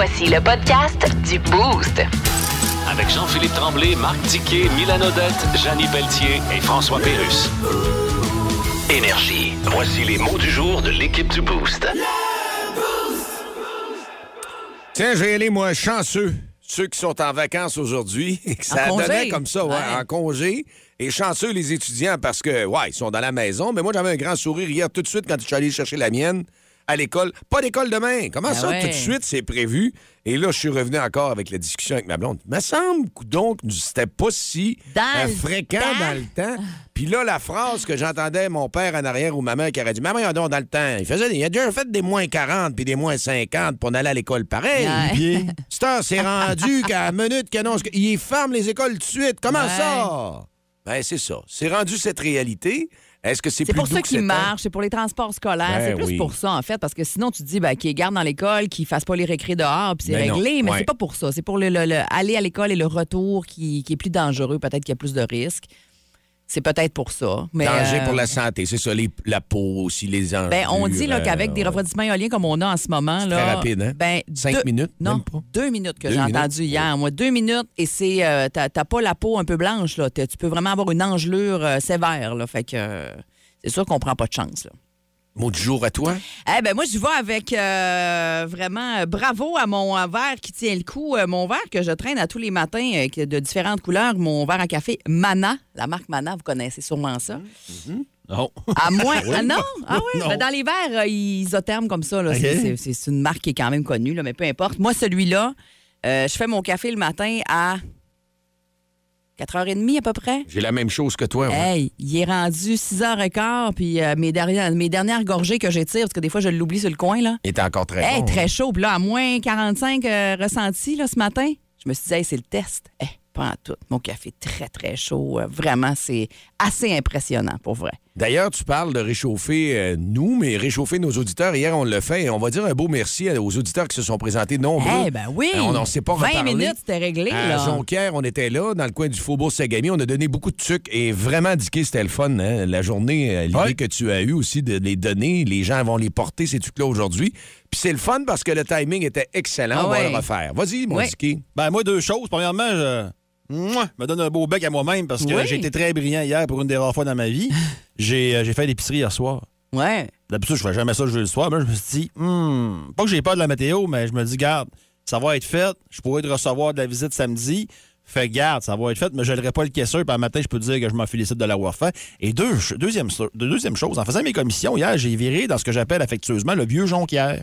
Voici le podcast du Boost. Avec Jean-Philippe Tremblay, Marc Tiquet, Milan Odette, Janine Pelletier et François Pérus. Énergie. Voici les mots du jour de l'équipe du Boost. Tiens, j'ai allé, moi, chanceux. Ceux qui sont en vacances aujourd'hui, et que ça donnait comme ça, ouais, Ouais. en congé. Et chanceux les étudiants parce que, ouais, ils sont dans la maison. Mais moi, j'avais un grand sourire hier tout de suite quand je suis allé chercher la mienne à l'école. Pas d'école demain. Comment Ben ça, ouais. tout de suite, c'est prévu? Et là, je suis revenu encore avec la discussion avec ma blonde. Me semble, donc, c'était pas si Dans euh, fréquent dans le temps. Puis là, la phrase que j'entendais mon père en arrière ou ma mère qui aurait dit Maman, donc dans le temps, il faisait, il a déjà fait des moins 40 puis des moins 50 pour aller à l'école pareil. Ouais. C'est rendu qu'à la minute qu'il annonce qu'ils ferment les écoles tout de suite. Comment Ouais. ça? Ben, c'est ça. C'est rendu cette réalité. Est-ce que c'est C'est plus pour doux ça que qu'il c'était? marche, c'est pour les transports scolaires. Ben c'est plus oui. pour ça, en fait, parce que sinon, tu te dis ben, qu'ils gardent dans l'école, qu'ils fassent pas les récrés dehors, puis c'est Ben non, réglé. Mais ouais. c'est pas pour ça. C'est pour le, le- le- aller à l'école et le retour qui, qui est plus dangereux. Peut-être qu'il y a plus de risques. C'est peut-être pour ça. Mais, Danger euh, pour la santé, c'est ça. les- la peau aussi, les enjeux. Ben, on dit là, euh, qu'avec des refroidissements éoliens comme on a en ce moment. C'est là, très rapide, hein? Ben, Cinq deux- minutes, Non, même pas? deux minutes que Deux j'ai minutes? entendu hier. Moi, deux minutes et c'est. euh, t'as t'as pas la peau un peu blanche, là. T'as- Tu peux vraiment avoir une engelure euh, sévère, là. Fait que euh, c'est sûr qu'on prend pas de chance, là. Mot du jour à toi? Eh ben moi, je vais avec euh, vraiment euh, bravo à mon verre qui tient le coup. Euh, mon verre que je traîne à tous les matins de différentes couleurs. Mon verre à café Mana. La marque Mana, vous connaissez sûrement ça. Non. À moins. Ah non? Ah oui? Non. Ben, dans les verres isothermes comme ça, là, c'est- une marque qui est quand même connue, là, mais peu importe. Moi, celui-là, je fais mon café le matin à 4h30 à peu près. J'ai la même chose que toi. moi. Hey, il est rendu 6h15, puis euh, mes, dernières, mes dernières gorgées que j'étire, parce que des fois, je l'oublie sur le coin, là. Il est encore très Hey, bon. très chaud. Puis là, à moins 45 euh, ressenti là, ce matin, je me suis dit, hey, c'est le test. Hey, pas en tout. Mon café très, très chaud. Euh, vraiment, c'est assez impressionnant, pour vrai. D'ailleurs, tu parles de réchauffer euh, nous, mais réchauffer nos auditeurs. Hier, on l'a fait et on va dire un beau merci aux auditeurs qui se sont présentés nombreux. Eh ben oui! Euh, on n'en s'est pas 20 reparlé. minutes, c'était réglé, À là. Jonquière, on était là, dans le coin du Faubourg Sagami. On a donné beaucoup de trucs et vraiment, Dicky, c'était le fun. hein. La journée, euh, l'idée que tu as eue aussi de les donner, les gens vont les porter, ces trucs-là, aujourd'hui. Puis c'est le fun parce que le timing était excellent. Ah on va le refaire. Vas-y, mon. Dicky. Ben, moi, deux choses. Premièrement, je Mouah, me donne un beau bec à moi-même parce que Oui. j'ai été très brillant hier pour une des rares fois dans ma vie. J'ai euh, j'ai fait l'épicerie hier soir. Ouais. D'habitude, je fais jamais ça le jeudi soir. Mais je me suis dit, hmm, pas que j'ai peur de la météo, mais je me dis, garde, ça va être fait. Je pourrais te recevoir de la visite samedi. Fait garde, ça va être fait, mais je n'aurai pas le caisseur. Puis un matin, je peux te dire que je m'en félicite de l'avoir fait. Et deux, deuxième, deuxième chose, en faisant mes commissions, hier, j'ai viré dans ce que j'appelle affectueusement le vieux jonquière.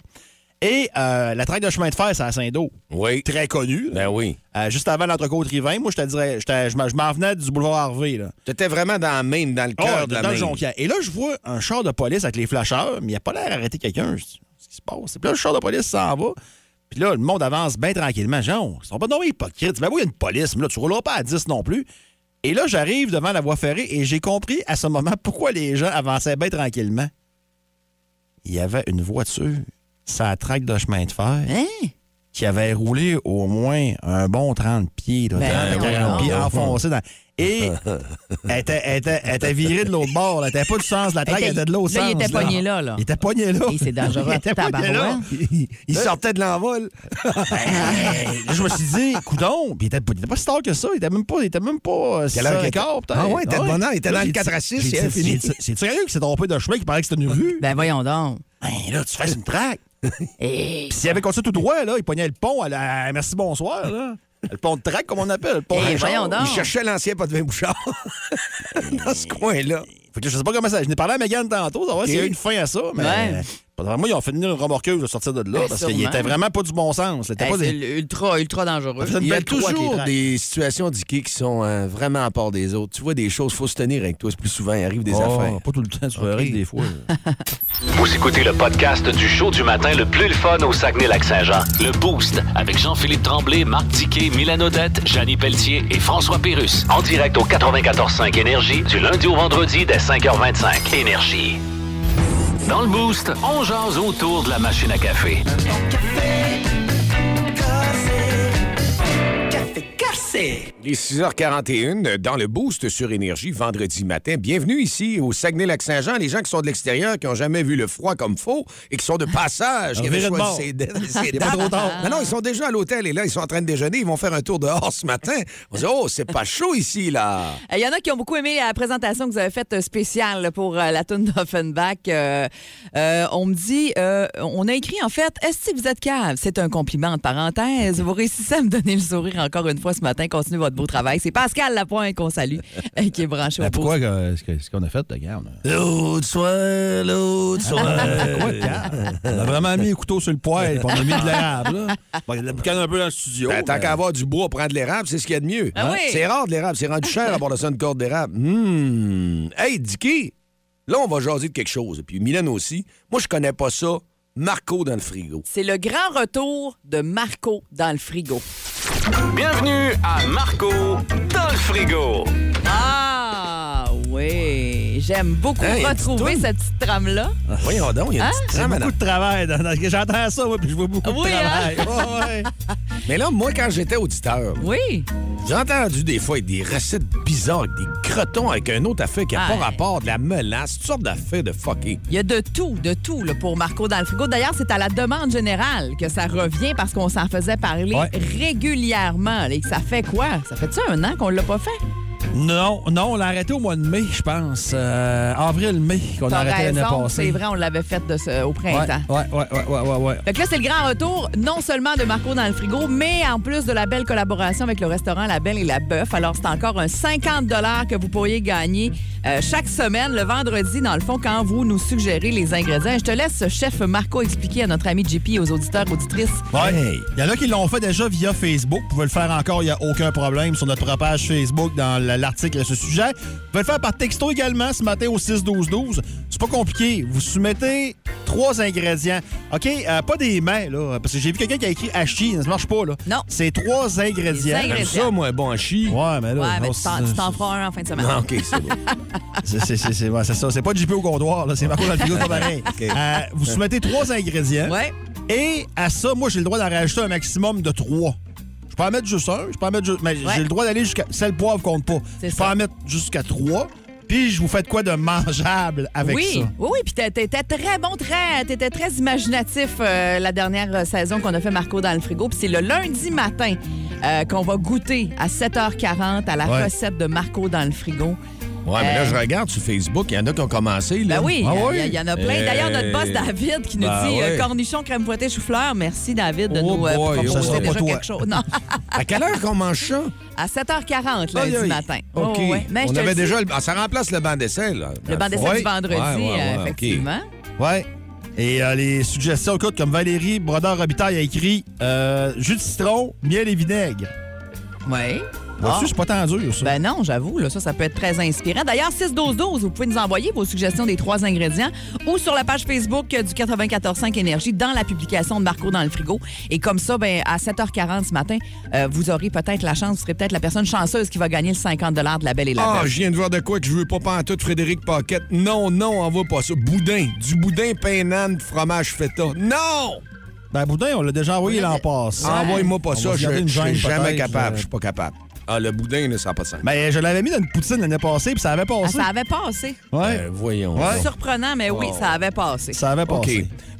Et euh, la traque de chemin de fer, c'est à Saint-Do. Oui. Très connu. là. Ben oui. Euh, juste avant l'entrecôte Rivain, moi, je te dirais, je m'en venais du boulevard Harvey. Tu étais vraiment dans la main, dans le cœur Oh, de la dans. Jonquière. Et là, je vois un char de police avec les flasheurs, mais il a pas l'air d'arrêter quelqu'un. Ce qui se passe? Puis là, le char de police s'en va. Puis là, le monde avance bien tranquillement. Genre, ils sont pas non hypocrites. Ben oui, il y a une police, mais là, tu rouleras pas à 10 non plus. Et là, j'arrive devant la voie ferrée et j'ai compris à ce moment pourquoi les gens avançaient bien tranquillement. Il y avait une voiture, ça traque de chemin de fer, Hein? qui avait roulé au moins un bon 30 pieds, là, Ben 30, non, 40 pieds, non. enfoncé dans. Et elle était, elle était- elle était virée de l'autre bord. là. Elle n'était pas du sens de la traque, elle était de l'autre Là, sens. il était pogné là, là. Il était pogné là. Et c'est dangereux, Il était pogné là. Il, il sortait de l'envol. Je me suis dit, coudon, puis il était, il était pas si tard que ça. Il était même pas, il était même pas Quelle heure 6 qu'il h était? 15 peut-être. Ah ouais, il était de bonne heure, il était dans le j'ai 4 à dit- 6, j'ai c'est sérieux qu'il s'est trompé de chemin, qu'il paraît que c'était une rue? Ben voyons donc. Ben là, tu fais une traque. Et... Puis s'il avait continué tout droit, là, il pognait le pont à la merci bonsoir, là. Le pont de traque, comme on appelle. Le pont Eh, de. Il cherchait l'ancien pas de vin bouchard dans ce coin-là. Fait que là, je sais pas comment ça. Je n'ai parlé à Megan tantôt, savoir s'il y a eu une fin à ça, mais Ouais. Moi, ils ont fait venir une remorqueuse de sortir de là Ben, parce qu'il était vraiment pas du bon sens. C'était Hey, pas des... ultra, ultra dangereux. Il y a toujours des situations d'Ikea qui sont euh, vraiment à part des autres. Tu vois des choses, faut se tenir avec toi. C'est plus souvent, il arrive des Oh, affaires. Pas tout le temps, tu vas Ok. rire des fois. Vous écoutez le podcast du show du matin le plus le fun au Saguenay-Lac-Saint-Jean. Le Boost avec Jean-Philippe Tremblay, Marc Tiquet, Milan Odette, Janine Pelletier et François Pérus. En direct au 94.5 Énergie du lundi au vendredi dès 5h25. Énergie. Dans le Boost, on jase autour de la machine à café. Les 6h41 dans le Boost sur Énergie vendredi matin. Bienvenue ici au Saguenay-Lac-Saint-Jean. Les gens qui sont de l'extérieur, qui n'ont jamais vu le froid comme faux et qui sont de passage, qui avaient de choisi ces dates- Il est pas trop tard. Non, non, ils sont déjà à l'hôtel et là, ils sont en train de déjeuner. Ils vont faire un tour dehors ce matin. On dit, oh, c'est pas chaud ici, là. Il y en a qui ont beaucoup aimé la présentation que vous avez faite euh, spéciale pour euh, la tune d'Offenbach. Euh, euh, on me dit, euh, on a écrit en fait, est-ce que vous êtes cave? C'est un compliment entre parenthèses. Vous réussissez à me donner le sourire encore une fois ce matin. Continuez votre beau travail. C'est Pascal Lapointe qu'on salue, euh, qui est branché au Ben, pourquoi boost. que- ce qu'on a fait, regarde? L'autre soir, l'autre soir. Quoi de calme? On a vraiment mis un couteau sur le poêle, on a mis de l'érable. Bon, il y a de un peu dans le studio. Ben, tant mais- qu'à avoir du bois, prendre de l'érable, c'est ce qu'il y a de mieux. Ah oui. C'est rare de l'érable, c'est rendu cher à avoir de ça une corde d'érable. Hmm. Hey, Dicky, là, on va jaser de quelque chose. Puis Mylène aussi. Moi, je connais pas ça. Marco dans le frigo. C'est le grand retour de Marco dans le frigo. Bienvenue à Marco dans le frigo. Ah j'aime beaucoup Hein, il y a une petite retrouver toune. cette petite trame-là. Voyons donc, il y a une Hein? petite trame à beaucoup de travail. dans- dans- J'entends ça, moi, puis je vois beaucoup Oui, de travail. Ouais, ouais. Mais là, moi, quand j'étais auditeur, Oui. j'ai entendu des fois des recettes bizarres, avec des crotons avec un autre affaire qui n'a pas ouais. rapport, de la menace, toutes sortes d'affaires de fucké. Il y a de tout, de tout là, pour Marco dans le frigo. D'ailleurs, c'est à la demande générale que ça revient parce qu'on s'en faisait parler Ouais. régulièrement. Et que ça fait quoi? Ça fait ça un an qu'on l'a pas fait? Non, non, on l'a arrêté au mois de mai, je pense. Euh, Avril-mai, qu'on a arrêté l'année passée. c'est vrai, on l'avait fait de ce- au printemps. ouais, ouais, ouais, ouais, ouais, ouais. Fait que là, c'est le grand retour, non seulement de Marco dans le frigo, mais en plus de la belle collaboration avec le restaurant La Belle et la Bœuf. Alors, c'est encore un 50 que vous pourriez gagner euh, chaque semaine, le vendredi, dans le fond, quand vous nous suggérez les ingrédients. Je te laisse, chef Marco, expliquer à notre ami JP et aux auditeurs, auditrices. Ouais. Hey. Il y en a qui l'ont fait déjà via Facebook. Vous pouvez le faire encore, il n'y a aucun problème sur notre page Facebook dans l- l'article à ce sujet. Vous pouvez le faire par texto également ce matin au 6-12-12. C'est pas compliqué. Vous soumettez trois ingrédients. OK? Euh, pas des mains, là, parce que j'ai vu quelqu'un qui a écrit hachi. Ça marche pas, là. Non. C'est trois ingrédients. Ingrédients. Ça, moi, bon chi. Ouais, mais là. Ouais, mais non, tu t'en- feras un en fin de semaine. Ah, OK, c'est bon. C'est ouais, ça. C'est pas JP au comptoir, là. C'est Marco dans le frigo, c'est pas pareil. Euh, vous soumettez trois ingrédients. Ouais. Et à ça, moi, j'ai le droit d'en rajouter un maximum de trois. Je peux en mettre juste un, je peux en mettre juste. Mais Ouais. j'ai le droit d'aller jusqu'à. Sel poivre compte pas. Je peux ça. en mettre jusqu'à trois. Puis je vous fais de quoi de mangeable avec oui, ça? oui, oui, puis t'étais très bon, très, t'étais très imaginatif euh, la dernière euh, saison qu'on a fait Marco dans le frigo. Puis c'est le lundi matin euh, qu'on va goûter à 7h40 à la Ouais. recette de Marco dans le frigo. Ouais, mais là, Euh, je regarde sur Facebook, il y en a qui ont commencé. Là. Ben oui, il Ah oui? il y, en a plein. D'ailleurs, notre boss Euh, David qui nous ben dit euh, cornichon, crème fouettée, chou-fleur. Merci David de Oh nous boy, proposer ça sera pas déjà toi. quelque chose. Non, À quelle heure qu'on mange ça? à 7h40 lundi matin. OK. Oh, ouais. Mais je On avait déjà le... ah, ça remplace le banc d'essai, là. le banc d'essai du vendredi, Ouais, ouais, ouais, OK. effectivement. Ouais. Et euh, les suggestions, écoute, comme Valérie Brodeur Robitaille a écrit euh, jus de citron, miel et vinaigre. Oui. Vois-tu, c'est pas tant dur, ça. Ben non, j'avoue, là, ça, ça peut être très inspirant. D'ailleurs, 6-12-12, vous pouvez nous envoyer vos suggestions des trois ingrédients ou sur la page Facebook du 94.5 Énergie dans la publication de Marco dans le frigo. Et comme ça, ben, à 7h40 ce matin, euh, vous aurez peut-être la chance, vous serez peut-être la personne chanceuse qui va gagner le 50 de la belle et la Ah, Belle. je viens de voir de quoi que je veux pas pantoute, Frédéric Paquette. Non, non, envoie pas ça. Boudin. Du boudin, pain nan, fromage feta. Non! Ben, Boudin, on l'a déjà envoyé l'an passé. Envoie-moi pas On ça, va je gêne, jamais capable. euh. Je suis pas capable. Ah, le boudin, là, ça n'a pas de sens. Ben, je l'avais mis dans une poutine l'année passée, puis ça avait Ah, passé. ça avait passé. Ouais. Ben, voyons. Ouais. Surprenant, mais oui, Oh. ça avait passé. Ça avait OK.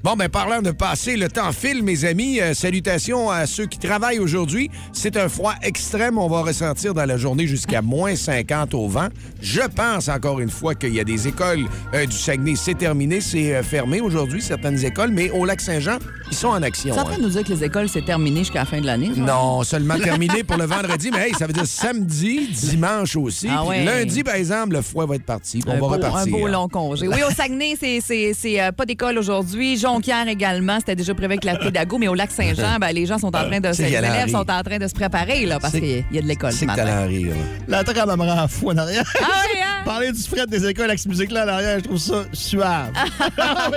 Bon, ben parlant de passer, le temps file, mes amis. Euh, salutations à ceux qui travaillent aujourd'hui. C'est un froid extrême. On va ressentir dans la journée jusqu'à moins 50 au vent. Je pense, encore une fois, qu'il y a des écoles euh, du Saguenay. C'est terminé, c'est euh, fermé aujourd'hui, certaines écoles, mais au Lac-Saint-Jean, ils sont en action. Es en train hein. de nous dire que les écoles, c'est terminé jusqu'à la fin de l'année? ça? Non, seulement terminé pour le vendredi, mais hey, ça veut dire samedi, dimanche aussi. Ah ouais. Lundi, par exemple, le froid va être parti. On un va beau, repartir. Un beau long congé. Oui, au Saguenay, c'est- pas d'école aujourd'hui. Jonquière également, c'était déjà prévu avec la pédago, mais au lac Saint-Jean, ben, les gens sont en train de les élèves sont en train de se préparer là, parce qu'il y a de l'école ce matin. rire. La trame, elle me rend fou en arrière. Ah oui, hein? Parler du fret des écoles avec cette musique-là en arrière, je trouve ça suave. Ah.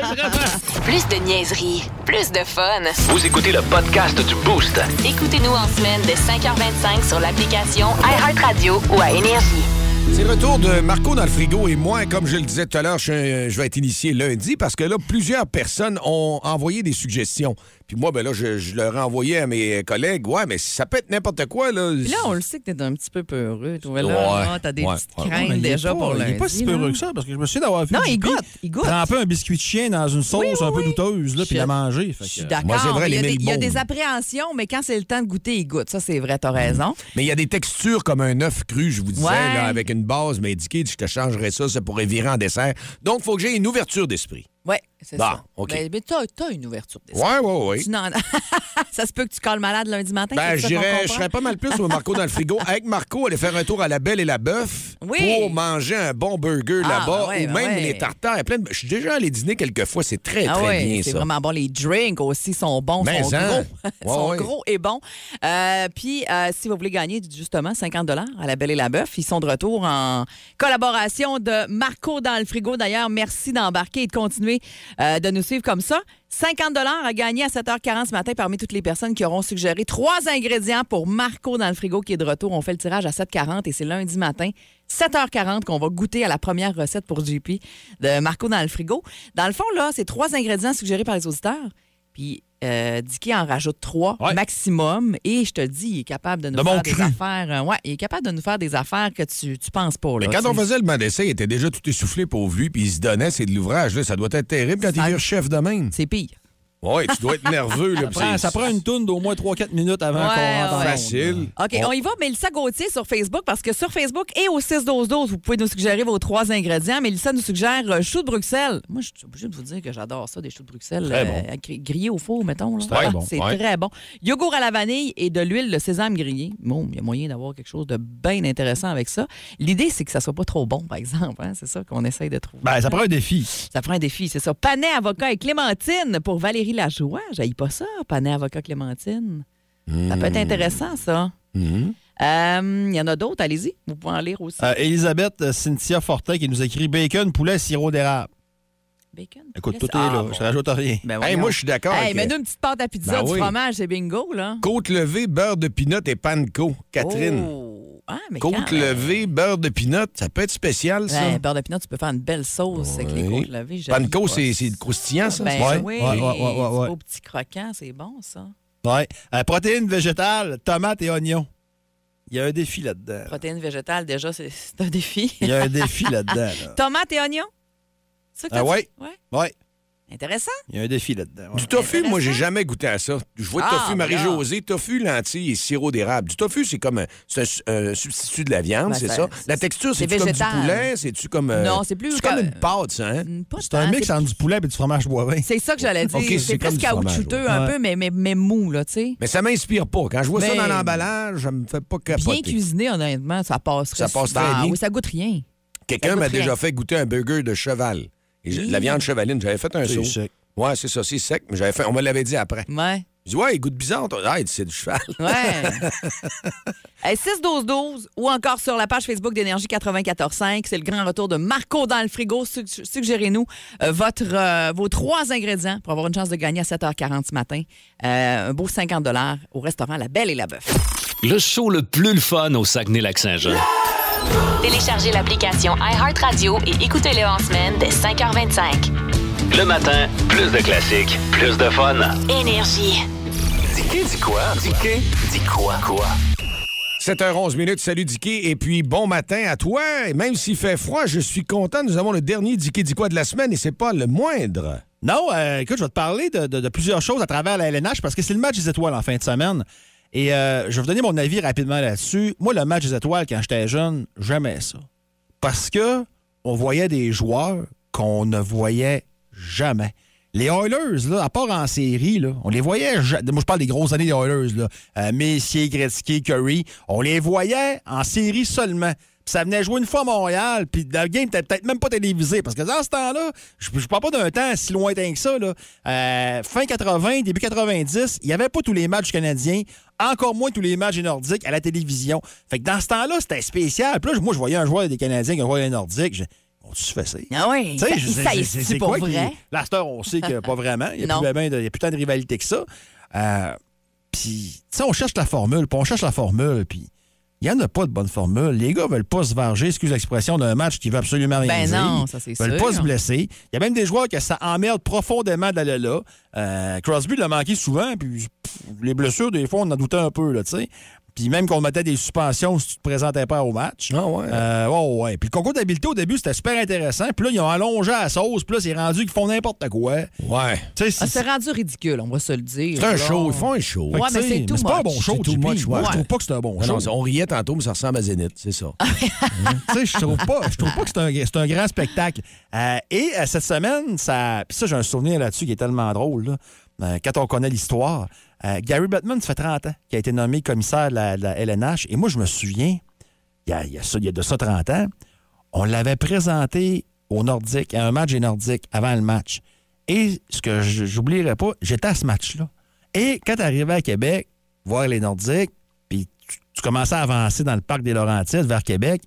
Plus de niaiserie, plus de fun. Vous écoutez le podcast du Boost. Écoutez-nous en semaine de 5h25 sur l'application iHeartRadio ou à Énergie. C'est le retour de Marco dans le frigo et moi, comme je le disais tout à l'heure, je, vais être initié lundi parce que là, plusieurs personnes ont envoyé des suggestions. Puis moi, ben là, je, je leur ai envoyé à mes collègues. Ouais, mais ça peut être n'importe quoi, là. Puis là, on le sait que t'es un petit peu peureux. Là, Ouais, Ah, t'as des ouais. petites Ouais, craintes il déjà pas- pour Il lundi. n'est pas si là. peureux que ça, parce que je me souviens d'avoir vu Non, il goûte, il goûte. tremper un biscuit de chien dans une sauce Oui, oui, un peu douteuse, là, puis la manger. Fait Je suis d'accord. Moi, c'est vrai, il, y a les des, il y a des appréhensions, mais quand c'est le temps de goûter, il goûte. Ça, c'est vrai, t'as raison. Mais il y a des textures comme un œuf cru, je vous disais, là, avec une base, indiqué, je te changerais ça, ça pourrait virer en dessert. Donc, il faut que j'ai une ouverture d'esprit. Oui, c'est Bon, ça. OK. Ben, mais t'as, t'as une ouverture d'esprit. Ouais. Tu n'en- ça se peut que tu colles malade lundi matin. Ben, je serais pas mal plus au Marco dans le frigo. Avec Marco, aller faire un tour à la Belle et la Bœuf Oui. pour manger un bon burger Ah, là-bas ben ouais, ou ben même ouais. les tartares. Plein de- Je suis déjà allé dîner quelques fois. C'est très, Ah très ouais, bien, c'est ça. vraiment bon. Les drinks aussi sont bons, Mais sont hein. gros. Sont gros et bons. Euh, Puis, euh, si vous voulez gagner justement 50 à la Belle et la Bœuf, ils sont de retour en collaboration de Marco dans le frigo. D'ailleurs, merci d'embarquer et de continuer euh, de nous suivre comme ça. 50 à gagner à 7h40 ce matin parmi toutes les personnes qui auront suggéré trois ingrédients pour Marco dans le frigo qui est de retour. On fait le tirage à 7h40 et c'est lundi matin, 7h40 qu'on va goûter à la première recette pour JP de Marco dans le frigo. Dans le fond, là, c'est trois ingrédients suggérés par les auditeurs. Puis euh, Dicky en rajoute trois Ouais. maximum. Et je te dis, il est capable de nous De faire des cru. affaires. euh, ouais, il est capable de nous faire des affaires que tu, tu penses pas. Là, Mais quand on faisait le banc d'essai, il était déjà tout essoufflé pour lui, puis il se donnait, c'est de l'ouvrage. là. Ça doit être terrible quand Ça- il vire chef de même. C'est pire. Oui, tu dois être nerveux. Là, Ça prend, c'est- ça prend une tourne d'au moins 3-4 minutes avant Ouais, qu'on rentre en ouais. Facile. OK, on y va. Mélissa Gauthier sur Facebook, parce que sur Facebook et au 6-12-12, vous pouvez nous suggérer vos trois ingrédients. Mélissa nous suggère euh, choux de Bruxelles. Moi, je suis obligée de vous dire que j'adore ça, des choux de Bruxelles. Euh, gri- grillés au four, mettons. C'est très Ah, bon, C'est ouais. très bon. Yogourt à la vanille et de l'huile de sésame grillée. Bon, il y a moyen d'avoir quelque chose de bien intéressant avec ça. L'idée, c'est que ça soit pas trop bon, par exemple. hein. C'est ça qu'on essaye de trouver. Ben, ça prend un défi. Ça prend un défi, c'est ça. Panais, avocat et clémentine pour Valérie Lajoie. J'aille pas ça, panais, avocat, clémentine. Ça peut être intéressant, ça. Mhm. Euh, Il y en a d'autres, allez-y. Vous pouvez en lire aussi. Euh, Elisabeth euh, Cynthia Fortin qui nous écrit bacon, poulet, sirop d'érable. Bacon. Écoute, tout est ah, là. bon. Je rajoute rien. Ben Hey, moi, je suis d'accord. Hey, avec, mets-nous euh, une petite pâte à pizza, Ben du oui. fromage, c'est bingo, là. Côte levée, beurre de pinot et panko. Catherine. Oh. Ah, mais Côte quand- levée, beurre de pinot, ça peut être spécial, ça. Ouais, beurre de pinot, tu peux faire une belle sauce avec les Oui. côtes levées. Panko, c'est croustillant, ça? Ben Ouais, oui, ouais, ouais, ouais, petit croquant, c'est bon, ça. Ouais. Euh, protéines végétales, tomates et oignons. Il y a un défi là-dedans. Protéines végétales, déjà, c'est un défi. Il y a un défi là-dedans. là. Tomates et oignons? C'est ça que Ah t'as ouais? Intéressant. Il y a un défi là-dedans. ouais. Du tofu, moi, j'ai jamais goûté à ça. Je vois Ah, tofu ben. Marie-Josée, tofu, lentilles et sirop d'érable. Du tofu, c'est comme un, c'est un- un substitut de la viande, Ben, c'est ça- La texture, c'est c'est-tu comme du poulet? C'est-tu comme. euh, Non, c'est plus C'est comme une pâte, ça, hein? C'est un tant, mix entre du poulet et du fromage boivin. C'est ça que j'allais dire. C'est fromage, caoutchouteux ouais. un Ouais. peu, mais, mais, mais mou, là, tu sais. Mais ça m'inspire pas. Quand je vois ça dans l'emballage, ça me fait pas Bien capoter. cuisiné, honnêtement, ça passe. Ça passe très bien. Oui, ça goûte rien. Quelqu'un m'a déjà fait goûter un burger de cheval. Et je- Hi. La viande chevaline, j'avais fait un C'est saut. sec. Ouais, c'est ça, c'est sec, mais j'avais fait. On me l'avait dit après. Ouais. Je dis, ouais, il goûte bizarre. toi. Ah, c'est du cheval. Ouais. Hey, 6-12-12 ou encore sur la page Facebook d'Énergie 94.5. C'est le grand retour de Marco dans le frigo. Sug- Suggérez-nous euh, votre, euh, vos trois ingrédients pour avoir une chance de gagner à 7h40 ce matin. Euh, un beau 50 au restaurant La Belle et la Bœuf. Le show le plus le fun au Saguenay-Lac-Saint-Jean. Téléchargez l'application iHeartRadio et écoutez-le en semaine dès 5h25. Le matin, plus de classiques, plus de fun. Énergie. Dis dis quoi? Dis dis quoi? Quoi? 7h11 minutes, salut Dicky. Et puis bon matin à toi. Et même s'il fait froid, je suis content. Nous avons le dernier Dicky dit quoi de la semaine et c'est pas le moindre. Non, euh, écoute, je vais te parler de, de- de plusieurs choses à travers la LNH parce que c'est le match des étoiles en fin de semaine. Et euh, je vais vous donner mon avis rapidement là-dessus. Moi, le match des étoiles, quand j'étais jeune, j'aimais ça. Parce que on voyait des joueurs qu'on ne voyait jamais. Les Oilers, là, à part en série, là, on les voyait. ja- Moi, je parle des grosses années des Oilers. Là. Euh, Messier, Gretzky, Curry. On les voyait en série seulement. Ça venait jouer une fois à Montréal, puis le game n'était peut-être même pas télévisé. Parce que dans ce temps-là, je ne parle pas d'un temps si lointain que ça. Là. Euh, fin 80, début 90, il n'y avait pas tous les matchs canadiens, encore moins tous les matchs des Nordiques à la télévision. Fait que dans ce temps-là, c'était spécial. Puis là, moi, je voyais un joueur des Canadiens qui un joueur des Nordiques. Je... On-tu se fait ça? Ah oui, c'est- pour quoi qui- vrai? Là, on sait que pas vraiment. Il n'y a, Non. plus ben- ben a plus tant de rivalité que ça. Euh, puis, tu sais, on cherche la formule, puis on cherche la formule, puis il n'y en a pas de bonne formule. Les gars veulent pas se varger, excuse l'expression, d'un match qui veut absolument rien Ben dire. non, ça, c'est Ils veulent sûr. pas se blesser. Il y a même des joueurs que ça emmerde profondément d'aller là. Euh, Crosby l'a manqué souvent, puis pff, les blessures, des fois, on en doutait un peu, là, tu sais. Puis même qu'on mettait des suspensions si tu te présentais pas au match. Ah ouais. Euh, ouais, ouais. Puis le concours d'habileté, au début, c'était super intéressant. Puis là, ils ont allongé la sauce. Puis là, c'est rendu qu'ils font n'importe quoi. Ouais. Ah, c'est- rendu ridicule, on va se le dire. C'est un là. show, ils font un show. Ouais, mais c'est too c'est pas un much. bon show, Moi, ouais. je trouve pas que c'est un bon show. non, on riait tantôt, mais ça ressemble à Zénith, c'est ça. tu sais, je trouve pas, je trouve pas que c'est un, c'est un grand spectacle. Euh, et euh, cette semaine, ça, puis ça, j'ai un souvenir là-dessus qui est tellement drôle. là. Euh, quand on connaît l'histoire, euh, Gary Bettman, ça fait 30 ans qu'il a été nommé commissaire de la, de la LNH. Et moi, je me souviens, il y a, il y a ça- il y a de ça 30 ans, on l'avait présenté au Nordique, à un match des Nordiques, avant le match. Et ce que je- j'oublierai pas, j'étais à ce match-là. Et quand tu arrivais à Québec, voir les Nordiques, puis tu, tu commençais à avancer dans le parc des Laurentides vers Québec,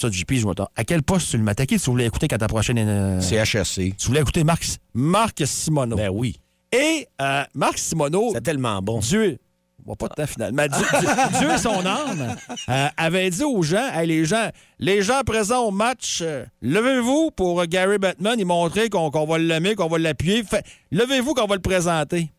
ça, JP, je m'attends. À quel poste tu le mettais? Qui tu voulais écouter quand ta prochaine. euh, CHSC. tu voulais écouter Marc, Marc Simoneau? Ben oui. Et euh, Marc Simoneau, C'est tellement bon. Dieu, bon, pas de temps finalement, Dieu, Dieu- et son âme, euh, avait dit aux gens, Hey, les gens, les gens présents au match, euh, levez-vous pour Gary Bettman, il montrer qu'on qu'on va l'aimer, qu'on va l'appuyer. Levez-vous qu'on va le présenter.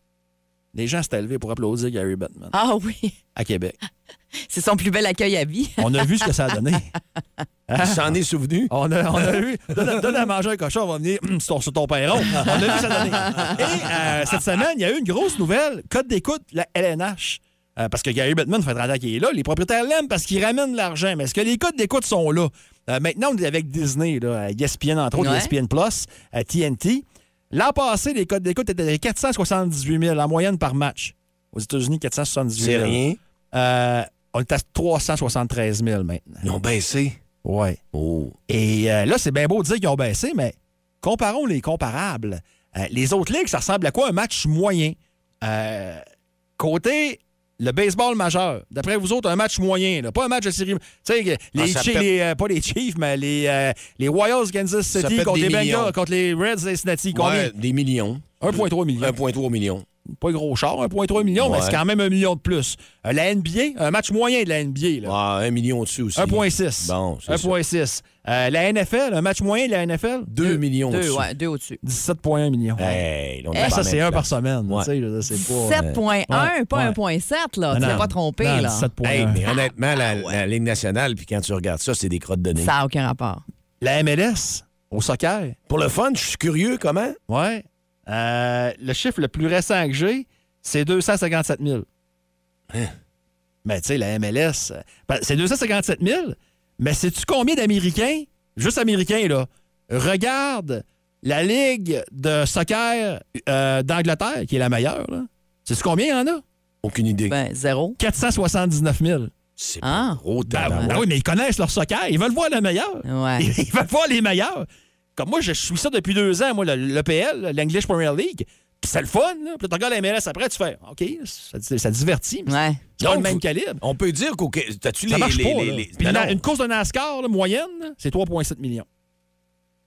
Les gens s'étaient levés pour applaudir Gary Bettman Ah oui, à Québec. c'est son plus bel accueil à vie. On a vu ce que ça a donné. Il s'en est souvenu. On a, on a vu. Donne, donne à manger un cochon, on va venir sur, ton- sur ton perron. On a vu ça donner. Et euh, cette semaine, il y a eu une grosse nouvelle. Code d'écoute, la LNH. Euh, parce que Gary Bettman fait 30 ans qu'il est là. Les propriétaires l'aiment parce qu'il ramène de l'argent. Mais est-ce que les codes d'écoute sont là? Euh, maintenant, on est avec Disney, là, à ESPN, entre autres, Ouais. ESPN Plus, à TNT. L'an passé, les codes d'écoute étaient de 478 000 en moyenne par match. Aux États-Unis, 478 C'est 000. rien. Euh, on est à 373 000 maintenant. Ils ont baissé. Ouais. Oh. Et euh, là, c'est bien beau de dire qu'ils ont baissé, mais comparons les comparables. Euh, les autres ligues, ça ressemble à quoi? Un match moyen. Euh, côté le baseball majeur, d'après vous autres, un match moyen, là, pas un match de série. Tu sais, les, Ah, les, euh, pas les Chiefs, mais les, euh, les Royals Kansas City contre les. Bengals, contre les Reds Cincinnati. Combien? Ouais, des millions. 1,3 million. 1,3 million. Pas gros char, 1,3 million, mais c'est quand même un million de plus. Euh, la NBA, un match moyen de la NBA. Là. Ah, un million dessus aussi. 1,6. Bon, c'est ça. 1,6. Euh, la NFL, un match moyen de la NFL, 2 millions Deux, dessus. ouais, deux au-dessus. 17,1 millions. Hey, là, on est Eh, ça, c'est même un par place. semaine. Ouais. tu sais, là, C'est pas. 7.1, ouais, pas ouais. 1.7, là. Non, Tu l'as pas trompé, Non, là. 17,1. Hey, mais honnêtement, la, la Ligue nationale, puis quand tu regardes ça, c'est des crottes de nez. Ça n'a aucun rapport. La MLS, au soccer, Pour le fun, je suis curieux, comment? ouais. Euh, le chiffre le plus récent que j'ai, c'est 257 000. Hein? Mais tu sais, la MLS, euh, ben, c'est 257 000, mais sais-tu combien d'Américains, juste Américains, là, regardent la Ligue de soccer euh, d'Angleterre, qui est la meilleure, là? Sais-tu combien il y en a? Aucune idée. Ben, zéro. 479 000. c'est Ah. gros, Ben, ben oui, mais ils connaissent leur soccer. Ils veulent voir le meilleur. Ouais. Ils, veulent voir les meilleurs. Comme moi, je suis ça depuis deux ans, moi, le- l'EPL, l'English Premier League. Puis c'est le fun, là. Puis là, tu regardes la MLS après, tu fais OK, ça, ça divertit. mais Ouais. C'est pas le même calibre. On peut dire qu'au T'as-tu les. Ça marche les- pas. les- là. les- Puis Ben une course de NASCAR, là, moyenne, c'est 3,7 millions.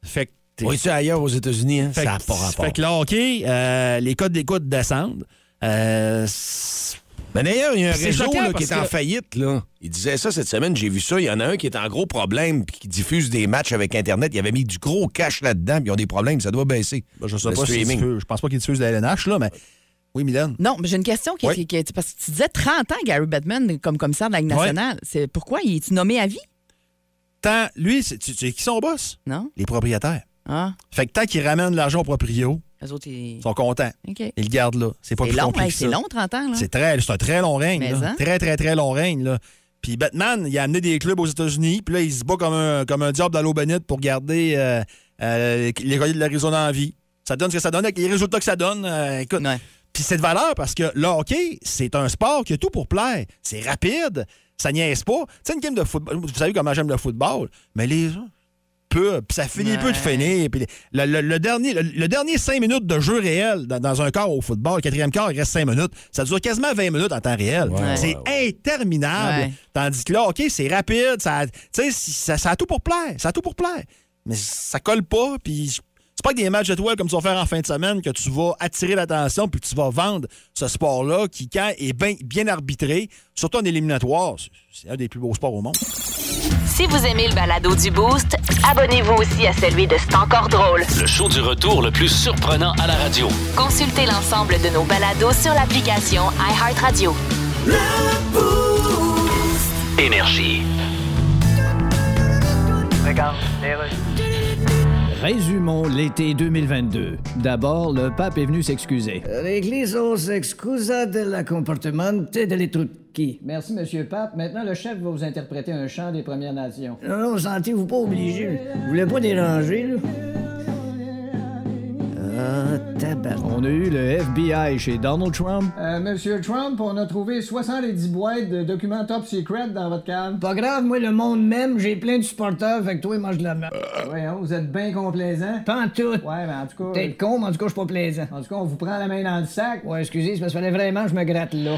Fait que. t'es- Oui, c'est ailleurs aux États-Unis, hein? fait ça n'a que- pas rapport. Fait que là, OK, euh, les codes d'écoute descendent. Euh, Mais d'ailleurs, il y a un réseau choquant là, qui est en que- faillite. Là. Il disait ça cette semaine, j'ai vu ça. Il y en a un qui est en gros problème puis qui diffuse des matchs avec Internet. Il avait mis du gros cash là-dedans puis ils ont des problèmes. Ça doit baisser. Ben, je sais Le pas si diffuse- Je pense pas qu'ils diffusent de la LNH, là, mais. Oui, Mylène. Non, mais j'ai une question qui, Oui. qui- qui- parce que tu disais 30 ans Gary Bettman comme commissaire de la Ligue nationale. C'est pourquoi? Il est nommé à vie? Tant, lui, c'est- tu tu qui son boss? Non? Les propriétaires. Ah, Fait que tant qu'ils ramènent l'argent aux proprios, les autres, ils... sont contents. Ils le gardent là. C'est pas C'est plus long, compliqué hey, c'est long, 30 ans. C'est très, c'est un très long règne. Là. hein? Très, très, très long règne. Là. Puis Batman, il a amené des clubs aux États-Unis, puis là, il se bat comme un, comme un diable dans l'eau bénite pour garder euh, euh, les Royals de l'Arizona en vie. Ça donne ce que ça donne avec les résultats que ça donne. euh, écoute. Ouais. Puis c'est de valeur parce que le hockey, c'est un sport qui a tout pour plaire. C'est rapide, ça niaise pas. Tu sais, une game de football, vous savez comment j'aime le football, mais les gens, puis ça finit peu de finir. Puis le, le- le dernier, le, le dernier 5 minutes de jeu réel dans, dans un quart au football, le quatrième quart, il reste 5 minutes. Ça dure quasiment 20 minutes en temps réel. Ouais, c'est interminable. Tandis que là, OK, c'est rapide, ça, ça, ça a tout pour plaire. Ça a tout pour plaire. Mais ça colle pas, puis c'est pas que des matchs étoiles comme tu vas faire en fin de semaine que tu vas attirer l'attention puis que tu vas vendre ce sport-là qui, quand est bien, bien arbitré, surtout en éliminatoire, c'est un des plus beaux sports au monde. Si vous aimez le balado du Boost, abonnez-vous aussi à celui de C'est encore drôle. Le show du retour le plus surprenant à la radio. Consultez l'ensemble de nos balados sur l'application iHeartRadio. Énergie. Résumons l'été 2022. D'abord, le pape est venu s'excuser. L'Église s'excusa del comportamento delle Merci, Monsieur Pape. Maintenant, le chef va vous interpréter un chant des Premières Nations. Non, non, sentez-vous pas obligé. Vous voulez pas déranger, là? Ah, tabac. On a eu le FBI chez Donald Trump. Euh, Monsieur Trump, on a trouvé 70 boîtes de documents top secret dans votre cave. Pas grave, moi, le monde même, j'ai plein de supporters, fait que toi, mange de la merde. Voyons, vous êtes bien complaisant. Pas en tout. Ouais, mais en tout cas. Peut-être con, mais en tout cas, je suis pas plaisant. En tout cas, on vous prend la main dans le sac. Ouais, excusez, c'est parce qu'il fallait vraiment que je me gratte là.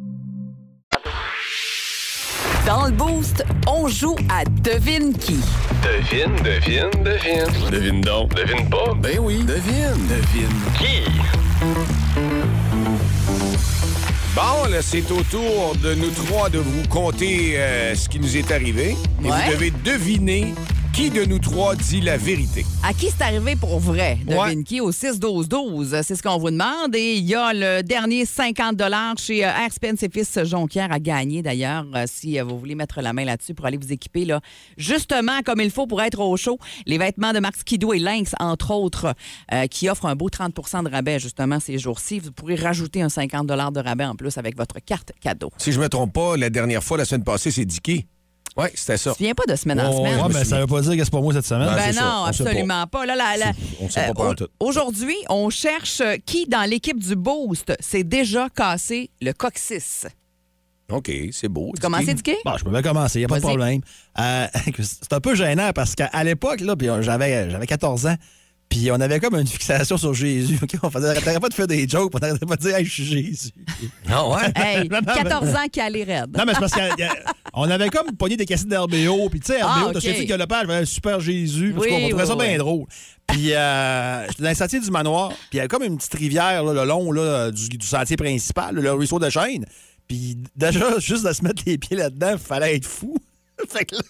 Dans le boost, on joue à Devine qui. Devine, devine, devine. Devine donc. Devine pas. Ben oui, devine. Devine qui? Bon, là, c'est au tour de nous trois de vous conter euh, ce qui nous est arrivé. Et Ouais. vous devez deviner qui de nous trois dit la vérité? À qui c'est arrivé pour vrai? Devine Ouais. qui au 6-12-12. C'est ce qu'on vous demande. Et il y a le dernier 50 chez euh, Air Spence et Fils Jonquière à gagner, d'ailleurs, euh, si euh, vous voulez mettre la main là-dessus pour aller vous équiper, là, justement comme il faut pour être au chaud. Les vêtements de marque Skido et Lynx, entre autres, euh, qui offrent un beau 30% de rabais, justement, ces jours-ci. Vous pourrez rajouter un 50 de rabais en plus avec votre carte cadeau. Si je me trompe pas, la dernière fois, la semaine passée, c'est Dicky. Oui, c'était ça. Tu viens pas de semaine en semaine? me mais ça veut pas dire que c'est pas moi cette semaine. Ben, Ben non, absolument pas. Là, On sait pas euh. Aujourd'hui, on cherche qui dans l'équipe du Boost s'est déjà cassé le coccyx. OK, c'est beau. Tu commences, Dicky? Bon, je peux bien commencer, il n'y a pas de problème. Euh, c'est un peu gênant parce qu'à à l'époque, euh, j'avais 14 ans, puis on avait comme une fixation sur Jésus. OK? On faisait, arrêtait pas de faire des jokes, on n'arrêtait pas de dire hey, je suis Jésus. Ah ouais? Hey, Non, non, mais- 14 ans qui allait raide. Non, mais c'est parce qu'on avait comme pogné des cassettes d'RBO. Puis, tu sais, RBO, Ah, t'as ok. su que le père avait un super Jésus. Parce Oui, qu'on trouvait ça oui, bien drôle. Puis, euh, j'étais dans le sentier du manoir. Puis, il y avait comme une petite rivière, là, le long là, du, du sentier principal, le ruisseau de Chêne. Puis, déjà, juste de se mettre les pieds là-dedans, il fallait être fou. fait que là,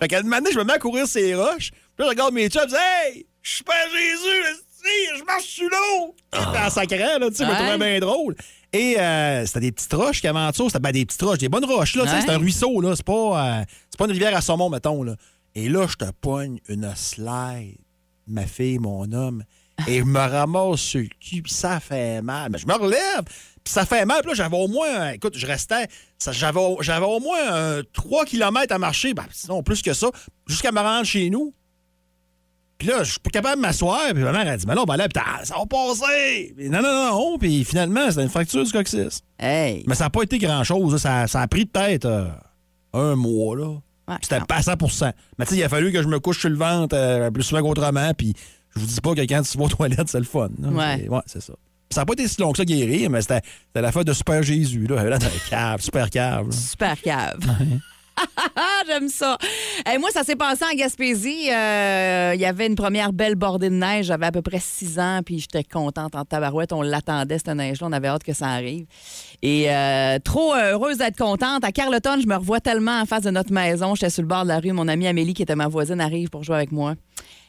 fait qu'à un moment donné, je me mets à courir ces roches. Puis là, je regarde mes chums, je dis Hey, je suis pas Jésus, je marche sur l'eau. C'était en sacrant, là, tu sais, je me trouvais bien drôle. Et euh, c'était des petites roches avait en dessous. C'était ben, des petites roches, des bonnes roches, là. tu sais, Ouais. C'est un ruisseau, là. C'est pas, euh, c'est pas une rivière à saumon, mettons, là. Et là, je te pogne une slide, ma fille, mon homme, et je me ramasse sur le cul, puis ça fait mal. Mais je me relève, puis ça fait mal. Puis là, j'avais au moins, écoute, je restais, ça- j'avais, au- j'avais au moins euh, 3 km à marcher, ben, sinon plus que ça, jusqu'à me rendre chez nous. Puis là, je suis pas capable de m'asseoir. Puis ma mère a dit, mais là, on va aller, ça va passer. Puis non, non, non, non. Puis finalement, c'était une fracture du coccyx. Hey. Mais ça n'a pas été grand-chose. là. Ça, ça a pris peut-être euh, un mois, là. Ouais, C'était pas à 100 Mais tu sais, il a fallu que je me couche sur le ventre euh, plus souvent qu'autrement. Puis je vous dis pas que quand tu vas aux toilettes, c'est le fun. là. Ouais. C'est- Ouais, c'est ça. Ça n'a pas été si long que ça guérir, mais c'était c'était la fête de Super Jésus. Là. L'air d'un cave, super cave. là. Super cave. J'aime ça. Et moi, ça s'est passé en Gaspésie. Euh, Il y avait une première belle bordée de neige. J'avais à peu près 6 ans, puis j'étais contente en tabarouette. On l'attendait, cette neige-là. On avait hâte que ça arrive. Et euh, trop heureuse d'être contente. À Carleton, je me revois tellement en face de notre maison. J'étais sur le bord de la rue. Mon amie Amélie, qui était ma voisine, arrive pour jouer avec moi.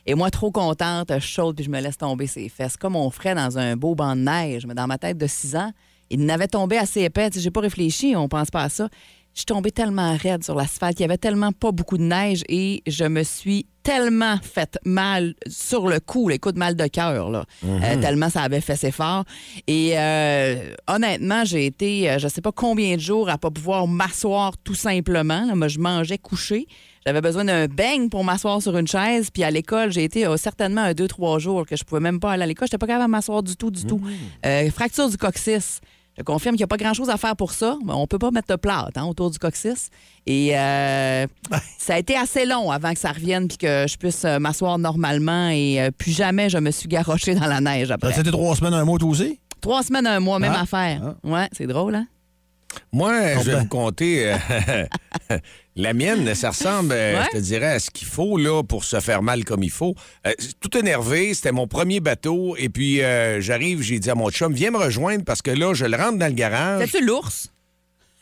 Et moi, trop contente, chaude, puis je me laisse tomber ses fesses. Comme on ferait dans un beau banc de neige. Mais dans ma tête de 6 ans, il n'avait tombé assez épais. J'ai pas réfléchi, on pense pas à ça. Je suis tombée tellement raide sur l'asphalte. Il y avait tellement pas beaucoup de neige et je me suis tellement fait mal sur le coup, les coups de mal de cœur, là. Mhm. Euh, tellement ça avait fait ses fort. Et euh, honnêtement, j'ai été, euh, je sais pas combien de jours à pas pouvoir m'asseoir tout simplement. Là, moi, je mangeais couché. J'avais besoin d'un beigne pour m'asseoir sur une chaise. Puis à l'école, j'ai été euh, certainement un deux, trois jours que je pouvais même pas aller à l'école. J'étais pas capable de m'asseoir du tout, du tout. Euh, fracture du coccyx. Je confirme qu'il n'y a pas grand-chose à faire pour ça. mais On peut pas mettre de plâtre hein, autour du coccyx. Et euh, ça a été assez long avant que ça revienne puis que je puisse euh, m'asseoir normalement. Et euh, plus jamais je me suis garochée dans la neige après. C'était trois semaines, un mois, toi aussi? Trois semaines, un mois, même Ah. affaire. Ouais, c'est drôle, hein? Moi, je vais vous compter. euh, la mienne, ça ressemble, euh, Ouais. je te dirais, à ce qu'il faut là, pour se faire mal comme il faut. Euh, tout énervé, c'était mon premier bateau. Et puis, euh, j'arrive, j'ai dit à mon chum, viens me rejoindre parce que là, je le rentre dans le garage. C'est-tu l'ours?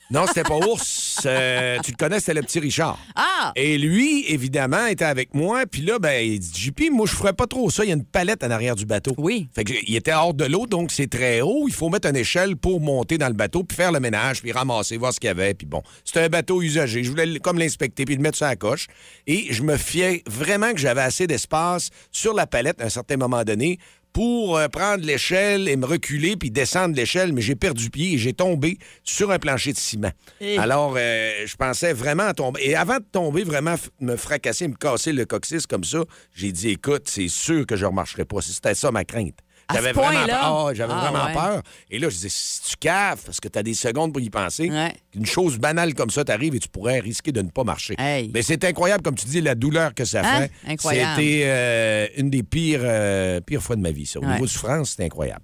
Non, c'était pas ours. Euh, tu le connais, c'était le petit Richard. Ah! Et lui, évidemment, était avec moi. Puis là, ben, il dit JP, moi, je ferais pas trop ça. Il y a une palette en arrière du bateau. Oui. Fait que, il était hors de l'eau, donc c'est très haut. Il faut mettre une échelle pour monter dans le bateau, puis faire le ménage, puis ramasser, voir ce qu'il y avait. Puis bon, c'était un bateau usagé. Je voulais comme l'inspecter, puis le mettre sur la coche. Et je me fiais vraiment que j'avais assez d'espace sur la palette à un certain moment donné pour euh, prendre l'échelle et me reculer puis descendre l'échelle, mais j'ai perdu pied et j'ai tombé sur un plancher de ciment. Eh. Alors, euh, je pensais vraiment tomber. Et avant de tomber, vraiment me fracasser, me casser le coccyx comme ça, j'ai dit, écoute, c'est sûr que je ne remarcherai pas. C'était ça ma crainte. J'avais vraiment peur. J'avais Ah, vraiment ouais. peur. Et là, je disais, si tu caves, parce que tu as des secondes pour y penser, une chose banale comme ça t'arrive et tu pourrais risquer de ne pas marcher. Mais c'est incroyable, comme tu dis, la douleur que ça Hein? fait. C'était euh, une des pires, euh, pires fois de ma vie, ça. Au Ouais. niveau de souffrance, c'était incroyable.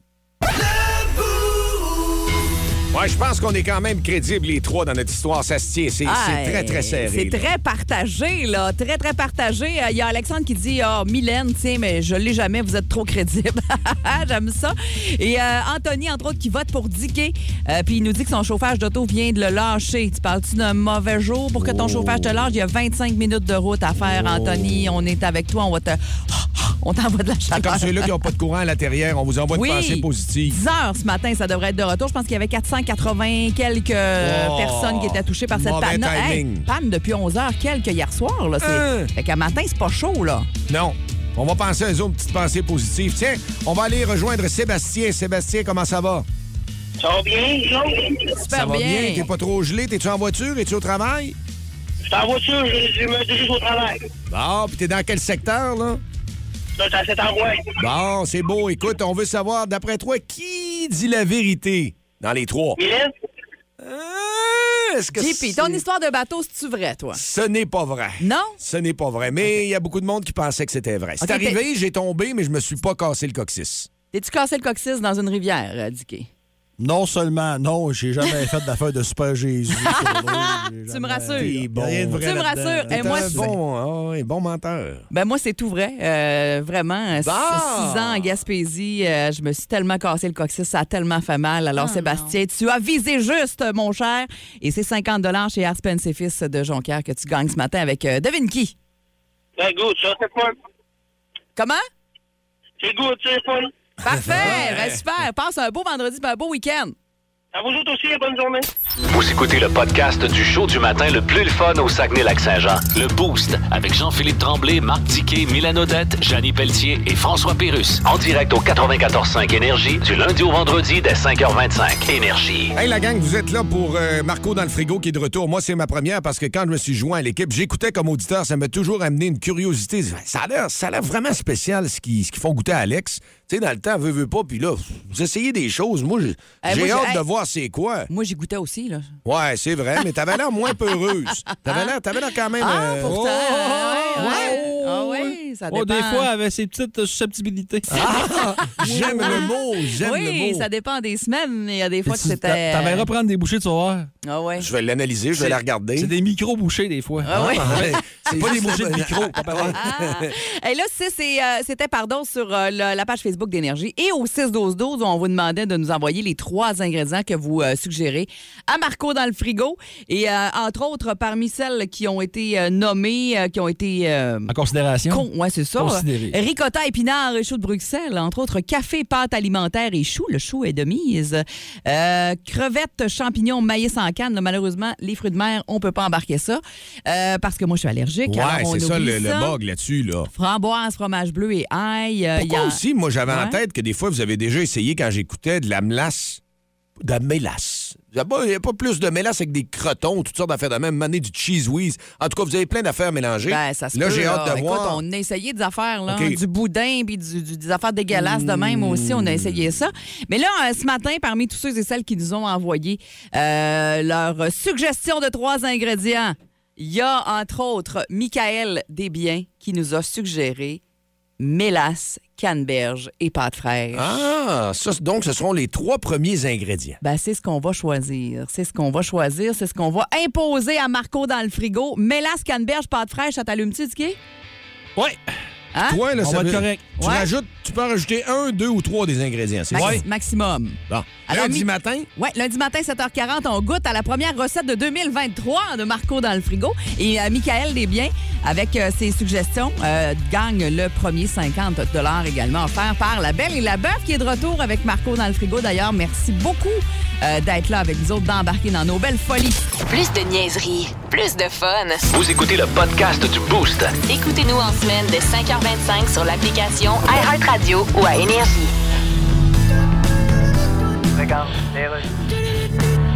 Ouais, je pense qu'on est quand même crédibles, les trois, dans notre histoire. Ça se tient. C'est Ah, très, très serré. C'est très partagé, là. Très, très partagé. Euh, Il y a Alexandre qui dit Ah, Mylène, tiens, mais je l'ai jamais, vous êtes trop crédible. J'aime ça. Et euh, Anthony, entre autres, qui vote pour Dicky. Euh, Puis il nous dit que son chauffage d'auto vient de le lâcher. Tu parles-tu d'un mauvais jour pour que ton chauffage te lâche? Il y a 25 minutes de route à faire, Anthony. On est avec toi. On va te. On t'envoie de la chaleur. comme ceux-là qui n'ont pas de courant à l'intérieur. On vous envoie Oui. une pensée positive. 10 heures ce matin, ça devrait être de retour. Je pense qu'il y avait 480 quelques euh, Oh, personnes qui étaient touchées par cette mauvais panne. timing. panne depuis 11 heures quelques hier soir. Là. C'est- Hein? Fait qu'à matin, c'est pas chaud, là. Non. On va penser à eux autres, petites pensées positives. Tiens, on va aller rejoindre Sébastien. Sébastien, comment ça va? Ça va bien, ça va bien. T'es pas trop gelé? T'es-tu en voiture? Es-tu au travail? Je suis en voiture, je, je me dirige au travail. Bon, puis t'es dans quel secteur, là? Là, c'est endroit. Bon, c'est beau. Écoute, on veut savoir, d'après toi, qui dit la vérité? Dans les trois? Est-ce que JP, ton histoire de bateau, c'est-tu vrai, toi? Ce n'est pas vrai. Non? Ce n'est pas vrai. Mais il y a beaucoup de monde qui pensait que c'était vrai. C'est arrivé, j'ai tombé, mais je me suis pas cassé le coccyx. T'es-tu cassé le coccyx dans une rivière, euh, Dicky? Non seulement, non, j'ai jamais fait d'affaires de Super Jésus. Tu me rassures. Bon. Tu me rassures. Et moi, un c'est- bon, ah oui, bon menteur. Ben moi, c'est tout vrai. Euh, vraiment, six, Bon. six ans en Gaspésie, euh, je me suis tellement cassé le coccyx, ça a tellement fait mal. Alors, Sébastien, tu as visé juste, mon cher. Et c'est 50 chez Ars et Fils de Jonquière que tu gagnes ce matin avec euh, Devine qui? Ben, good, ça, c'est fun. Comment? C'est good, c'est fun. Parfait! Ben, super! Passe un beau vendredi et un beau week-end. À vous autres aussi, bonne journée. Vous écoutez le podcast du show du matin le plus le fun au Saguenay-Lac-Saint-Jean. Le Boost avec Jean-Philippe Tremblay, Marc Diquet, Milan Odette, Janine Pelletier et François Pérus. En direct au 94.5 Énergie du lundi au vendredi dès 5h25. Énergie. Hey la gang, vous êtes là pour euh, Marco dans le frigo qui est de retour. Moi, c'est ma première parce que quand je me suis joint à l'équipe, j'écoutais comme auditeur, ça m'a toujours amené une curiosité. Ça a l'air, ça a l'air vraiment spécial ce qu'ils ce qu'ils font goûter à Alex. Tu sais, dans le temps, veut, veut pas, puis là, vous essayez des choses. Moi, j'ai j'ai- hâte hey. de voir c'est quoi. Moi, j'y goûtais aussi, là. Ouais, c'est vrai, mais t'avais l'air moins peureuse. T'avais l'air, t'avais l'air quand même. Ah, euh, pourtant. oh, ouais, ouais. Ah oui, ça dépend. Oh, des fois, avec ses petites susceptibilités. Ah, j'aime le mot, j'aime oui, le mot. ça dépend des semaines. Il y a des fois que c'était... T'avais reprendre des bouchées de savoir. Ah ouais. Je vais l'analyser, je vais la regarder. C'est des micro-bouchées, des fois. Ah oui. C'est pas des bouchées de micro. pas pareil. Ah. Et là, euh, c'était pardon sur euh, le- la page Facebook d'Énergie et au 6-12-12 où on vous demandait de nous envoyer les trois ingrédients que vous euh, suggérez à Marco dans le frigo. Et euh, entre autres, parmi celles qui ont été euh, nommées, euh, qui ont été En considération? Con, ouais, c'est ça. Considéré. Ricotta, épinards et choux de Bruxelles. Entre autres, café, pâte alimentaire et choux. Le chou est de mise. Crevettes, champignons, maïs en canne. Là, malheureusement, les fruits de mer, on peut pas embarquer ça parce que moi, je suis allergique. Ouais, c'est ça le, le ça. bug là-dessus, là. Framboise, fromage bleu et ail. Pourquoi a- aussi, moi, j'avais en tête que des fois, vous avez déjà essayé quand j'écoutais de la mélasse. De la mélasse. Il n'y a, a pas plus de mélasse avec des crotons, toutes sortes d'affaires de même, mané du cheese whiz. En tout cas, vous avez plein d'affaires mélangées. Ben, ça se là, j'ai hâte de Écoute, voir. on a essayé des affaires, là, du boudin puis du- du- des affaires dégueulasses de même aussi. On a essayé ça. Mais là, euh, ce matin, parmi tous ceux et celles qui nous ont envoyé euh, leur suggestion de trois ingrédients, il y a entre autres Michael Desbiens qui nous a suggéré mélasse, canneberge et pâte fraîche. Ah, ça, donc, ce seront les trois premiers ingrédients. Ben, c'est ce qu'on va choisir. C'est ce qu'on va choisir. C'est ce qu'on va imposer à Marco dans le frigo. Mélasse, canneberge, pâte fraîche, ça t'allume-tu, Dicky? Oui. Hein? Toi, là, On ça va veut- être correct. Tu, Ouais. rajoutes, tu peux en rajouter un, deux ou trois des ingrédients, c'est Maxi- ça? Maximum. Bon. Alors, Lundi mi- matin, Oui, lundi matin, 7h40, on goûte à la première recette de 2023 de Marco dans le frigo. Et euh, Michael Desbiens, avec euh, ses suggestions, euh, gagne le premier 50 également offert par La Belle et la Bœuf qui est de retour avec Marco dans le frigo. D'ailleurs, merci beaucoup euh, d'être là avec nous autres, d'embarquer dans nos belles folies. Plus de niaiserie, plus de fun. Vous écoutez le podcast du Boost. Écoutez-nous en semaine de 5h25 sur l'application iHeartRadio ou à Énergie.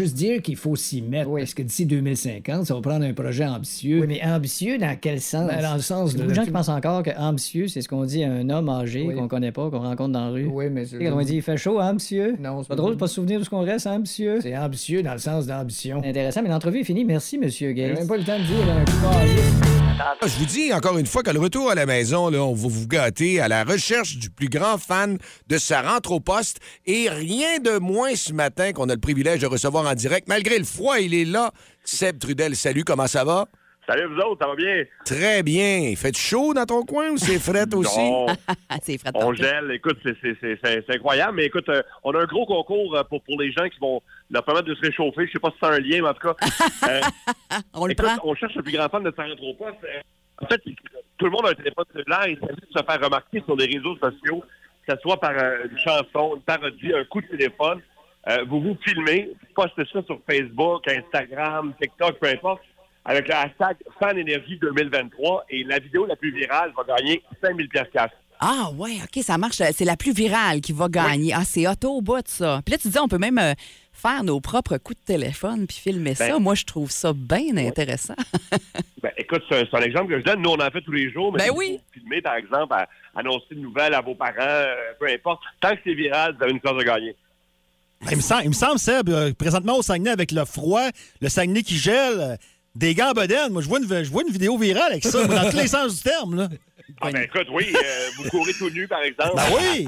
Juste dire qu'il faut s'y mettre. Parce que d'ici 2050, ça va prendre un projet ambitieux. Oui, mais ambitieux dans quel sens? Ben, dans le sens Il y a de- de gens qui pensent encore que ambitieux, c'est ce qu'on dit à un homme âgé Oui. qu'on connaît pas, qu'on rencontre dans la rue. Oui, mais quand on dit il fait chaud, hein, monsieur? Non, C'est pas drôle de pas se souvenir de ce qu'on reste, hein, monsieur? C'est ambitieux dans le sens d'ambition. Intéressant, mais l'entrevue est finie. Merci, monsieur J'ai Gates. même pas le temps de dire un coup Ah, Je vous dis encore une fois qu'à le retour à la maison, on va vous gâter à la recherche du plus grand fan de sa rentre au poste. Et rien de moins ce matin qu'on a le privilège de recevoir en direct. Malgré le froid, il est là. Seb Trudel, salut, comment ça va? Salut vous autres, ça va bien? Très bien. Fait chaud dans ton coin ou c'est fret aussi? Non, c'est frais on gèle. Écoute, c'est- incroyable. Mais écoute, euh, on a un gros concours euh, pour, pour les gens qui vont leur permettre de se réchauffer. Je sais pas si c'est un lien, mais en tout cas. euh, On le écoute, prend. on cherche le plus grand fan de sa rentre au poste. Euh, En fait, tout le monde a un téléphone cellulaire et il s'agit de se faire remarquer sur les réseaux sociaux, que ce soit par euh, une chanson, une parodie, un coup de téléphone. Euh, vous vous filmez, vous postez ça sur Facebook, Instagram, TikTok, peu importe, avec le hashtag FanEnergie 2023 et la vidéo la plus virale va gagner 5000 pièces cash. Ah ouais, OK, ça marche. C'est la plus virale qui va gagner. Ah, c'est auto au bout de ça. Puis là, tu dis, on peut même euh, faire nos propres coups de téléphone puis filmer ça. Ben- Moi, je trouve ça bien intéressant. Ben, écoute, c'est un, exemple que je donne. Nous, on en fait tous les jours. Mais Ben oui. vous filmez, par exemple, à annoncer une nouvelle à vos parents, euh, peu importe. Tant que c'est viral, vous avez une chance de gagner. Il me semble, il me semble Seb, euh, présentement au Saguenay avec le froid, le Saguenay qui gèle, des gants bedaines. Moi, je vois, une, je vois une vidéo virale avec ça, dans tous les sens du terme. Là. Ah, ben, écoute, oui, euh, vous courez tout nu, par exemple. Ben oui!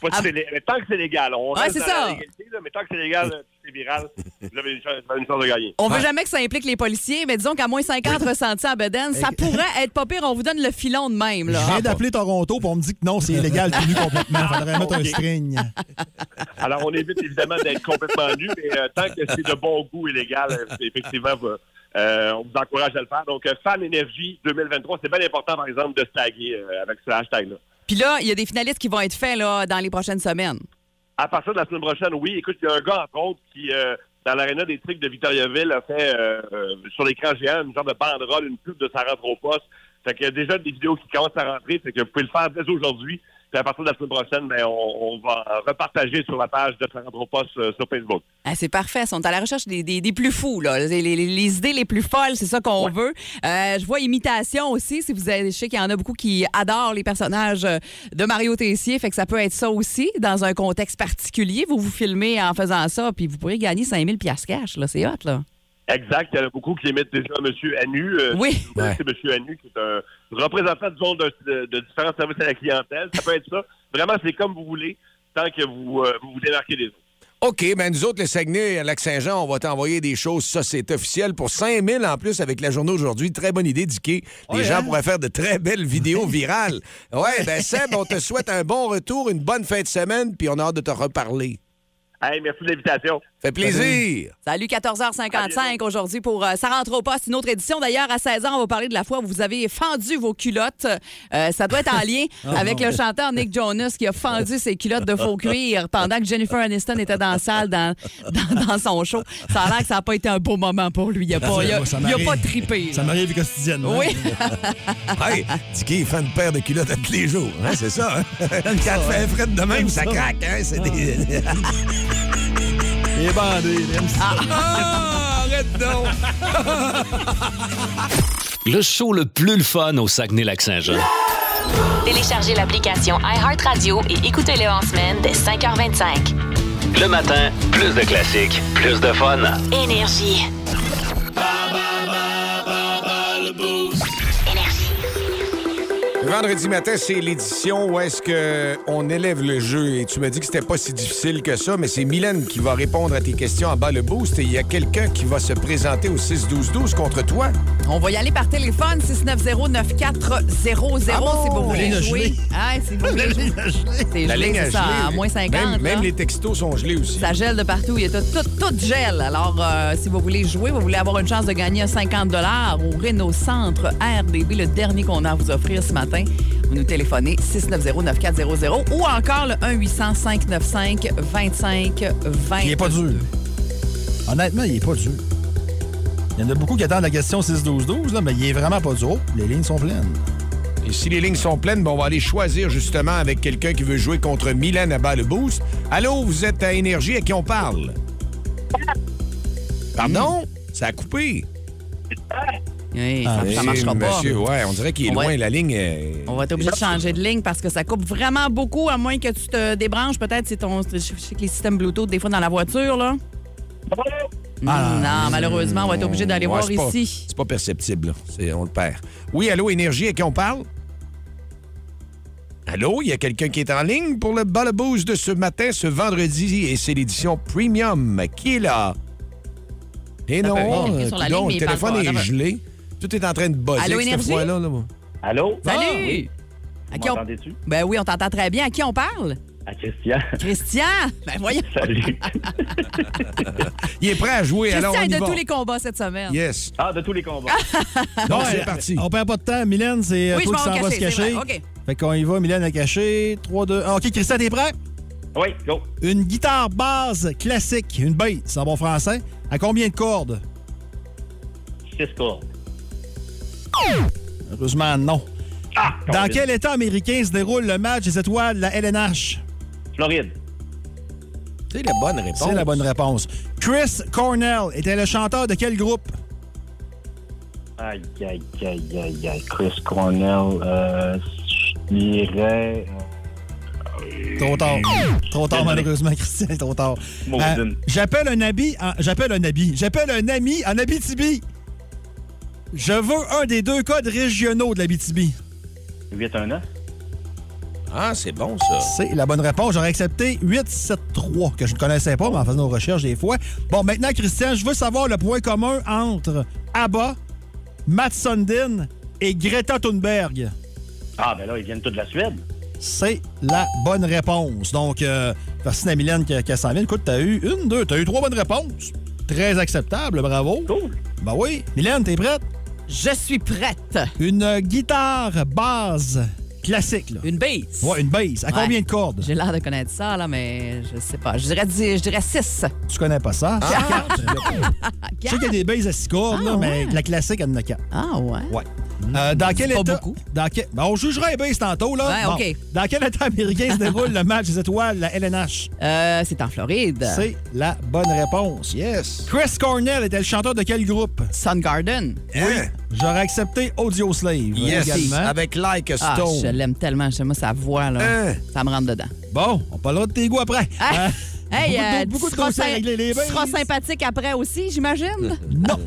Pas mais tant que c'est légal. On Ouais, reste c'est dans ça. la légalité, là, mais tant que c'est légal, euh, c'est viral, vous avez une chance, vous avez une chance de gagner. On veut jamais que ça implique les policiers, mais disons qu'à moins 50 ressentis à Beden, ça pourrait être pas pire. On vous donne le filon de même. Je Là. viens d'appeler Toronto pour on me dit que non, c'est illégal, tout nu complètement. Faudrait mettre un string. Alors, on évite évidemment d'être complètement nu, mais euh, tant que c'est de bon goût et légal, euh, effectivement, vous- euh, on vous encourage à le faire. Donc, euh, Fan Énergie 2023, c'est bien important, par exemple, de se taguer euh, avec ce hashtag-là. Puis là, il y a des finalistes qui vont être faits là, dans les prochaines semaines. À partir de la semaine prochaine, oui. Écoute, il y a un gars, entre autres, qui, euh, dans l'aréna des trucs de Victoriaville, a fait euh, euh, sur l'écran géant une genre de banderole, une pub de sa rentre au poste. Fait qu'il y a déjà des vidéos qui commencent à rentrer. Fait que vous pouvez le faire dès aujourd'hui. Puis à partir de la semaine prochaine, ben, on, on va repartager sur la page de poste euh, sur Facebook. Ah, c'est parfait. Ils sont à la recherche des, des- des plus fous. Là. Les, les- les idées les plus folles, c'est ça qu'on veut. Euh, je vois imitation aussi. Si vous avez, je sais qu'il y en a beaucoup qui adorent les personnages euh, de Mario Tessier. Fait que ça peut être ça aussi, dans un contexte particulier. Vous vous filmez en faisant ça, puis vous pourrez gagner 5000 piastres cash. C'est hot, là. Exact. Il y en a beaucoup qui imitent déjà M. Anu. Euh, Oui. connaissez M. Anu, qui est un représentant disons, de, de, de différents services à la clientèle. Ça peut être ça. Vraiment, c'est comme vous voulez, tant que vous euh, vous, vous démarquez des autres. OK, ben nous autres, le Saguenay, Lac-Saint-Jean, on va t'envoyer des choses. Ça, c'est officiel. Pour 5 000 en plus avec la journée aujourd'hui. Très bonne idée, Dicky. Les Ouais, gens hein? pourraient faire de très belles vidéos virales. Ouais, ben Seb, on te souhaite un bon retour, une bonne fin de semaine, puis on a hâte de te reparler. Hey, merci de l'invitation. Fait plaisir. Salut, 14h55 aujourd'hui pour euh, Ça rentre au poste, une autre édition. D'ailleurs, à 16h, on va parler de la fois où vous avez fendu vos culottes. Euh, ça doit être en lien avec le chanteur Nick Jonas qui a fendu ses culottes de faux cuir pendant que Jennifer Aniston était dans la salle dans, dans, dans son show. Ça a l'air que ça n'a pas été un beau moment pour lui. Il n'a pas, il a- Ça il a m'arrive. pas trippé. Ça m'arrive quotidiennement. Oui. Hey, Dicky, il fait une paire de culottes à tous les jours. Hein, c'est ça, hein? Quand tu fais un fret de même, ça craque. Hein? C'est des... Les bandés, il aime ça. Ah, arrête donc! Le show le plus le fun au Saguenay-Lac-Saint-Jean. Téléchargez l'application iHeartRadio et écoutez-le en semaine dès 5h25. Le matin, plus de classiques, plus de fun. Énergie. Vendredi matin, c'est l'édition où est-ce qu'on élève le jeu. Et tu m'as dit que c'était pas si difficile que ça, mais c'est Mylène qui va répondre à tes questions en bas le boost. Et il y a quelqu'un qui va se présenter au 6-12-12 contre toi. On va y aller par téléphone, 690-9400, Ah bon? si vous voulez jouer. Ah, si vous voulez jouer. C'est La gelé, c'est ça, à moins 50. Même, même là. les textos sont gelés aussi. Ça gèle de partout. Il y a tout, tout, tout gèle. Alors, euh, si vous voulez jouer, vous voulez avoir une chance de gagner un 50 au Renault Centre RDB, le dernier qu'on a à vous offrir ce matin, vous nous téléphonez 690-9400 ou encore le 1-800-595-2520. Il est pas dur. Honnêtement, il est pas dur. Il y en a beaucoup qui attendent la question 6-12-12, là, mais il est vraiment pas dur. Les lignes sont pleines. Et si les lignes sont pleines, ben, on va aller choisir justement avec quelqu'un qui veut jouer contre Mylène à bas le boost. Allô, vous êtes à Énergie, à qui on parle? Pardon? Ça a coupé. Oui, Ah, ça, ça oui, marchera pas. monsieur, ouais, on dirait qu'il est On va- loin, la ligne. euh, On va être obligé de changer de ligne parce que ça coupe vraiment beaucoup, à moins que tu te débranches. Peut-être c'est ton. Je sais que les systèmes Bluetooth, des fois, dans la voiture, là. Ah, non, malheureusement, on va être obligé d'aller ouais, voir pas- ici. C'est pas perceptible, là. C'est- on le perd. Oui, allô, Énergie, à qui on parle? Allô, il y a quelqu'un qui est en ligne pour le bas de ce matin, ce vendredi, et c'est l'édition Premium. Qui est là? Eh non, ligne, mais le téléphone est gelé. Tout est en train de buzzer Allô, cette Énergie? fois-là. là. Allô? Salut! Ah, oui. À Vous qui on- m'entendez-tu? Ben oui, on t'entend très bien. À qui on parle? À Christian. Christian! Ben voyons. Salut. Il est prêt à jouer, alors on Christian y est de va. tous les combats cette semaine. Yes. Ah, de tous les combats. Donc, c'est parti. On perd pas de temps. Mylène, c'est euh, Oui, je toi qui en s'en vas se cacher, c'est cacher. vrai. OK. Fait qu'on y va, Mylène a caché. 3, 2, 1. OK, Christian, t'es prêt? Oui, go. Une guitare basse classique, une bass en bon français, à combien de cordes? Six cordes. Heureusement, non. Ah! Dans quel État américain se déroule le match des étoiles de la LNH? Floride. C'est la bonne réponse. C'est la bonne réponse. Chris Cornell était le chanteur de quel groupe? Aïe, aïe, aïe, aïe, aïe. Chris Cornell, euh, je dirais. Trop tard. Trop tard, malheureusement, Christian, trop tard. J'appelle un ami en... J'appelle un ami. J'appelle un ami en Abitibi. Je veux un des deux codes régionaux de l'Abitibi. 819. Ah, c'est bon, ça. C'est la bonne réponse. J'aurais accepté 873, que je ne connaissais pas, mais en faisant nos recherches des fois. Bon, maintenant, Christian, je veux savoir le point commun entre ABBA, Matt Sundin et Greta Thunberg. Ah, ben là, ils viennent tous de la Suède. C'est la bonne réponse. Donc, euh, merci à Mylène qui, qui a 100 000. Écoute, t'as eu une, deux, t'as eu trois bonnes réponses. Très acceptable, bravo. Cool. Ben oui. Mylène, t'es prête? Je suis prête. Une guitare basse classique, là. Une base. Ouais, une bass. À Ouais. combien de cordes? J'ai l'air de connaître ça, là, mais je sais pas. Je dirais, dix- je dirais 6. Tu connais pas ça? C'est quatre. Je sais qu'il y a des basses à six cordes, là, Ah, mais la classique, elle en a quatre. Ah, ouais. Ouais. Euh, dans quel pas état... beaucoup. Dans quel... ben, on jugera les tantôt, là. Ouais. Dans quel état américain se déroule le match des étoiles, la LNH? Euh, c'est en Floride. C'est la bonne réponse. Yes. Chris Cornell était le chanteur de quel groupe? Soundgarden. Hein? J'aurais accepté Audio Slave Yes. également. Avec Like a Ah, Stone. je l'aime tellement. J'aime sa voix, là. Hein? Ça me rentre dedans. Bon, on parlera de tes goûts après. Ah! Euh, Hey, Beaucoup de- euh, beaucoup de à régler, les tu seras bains. sympathique après aussi, j'imagine? Non.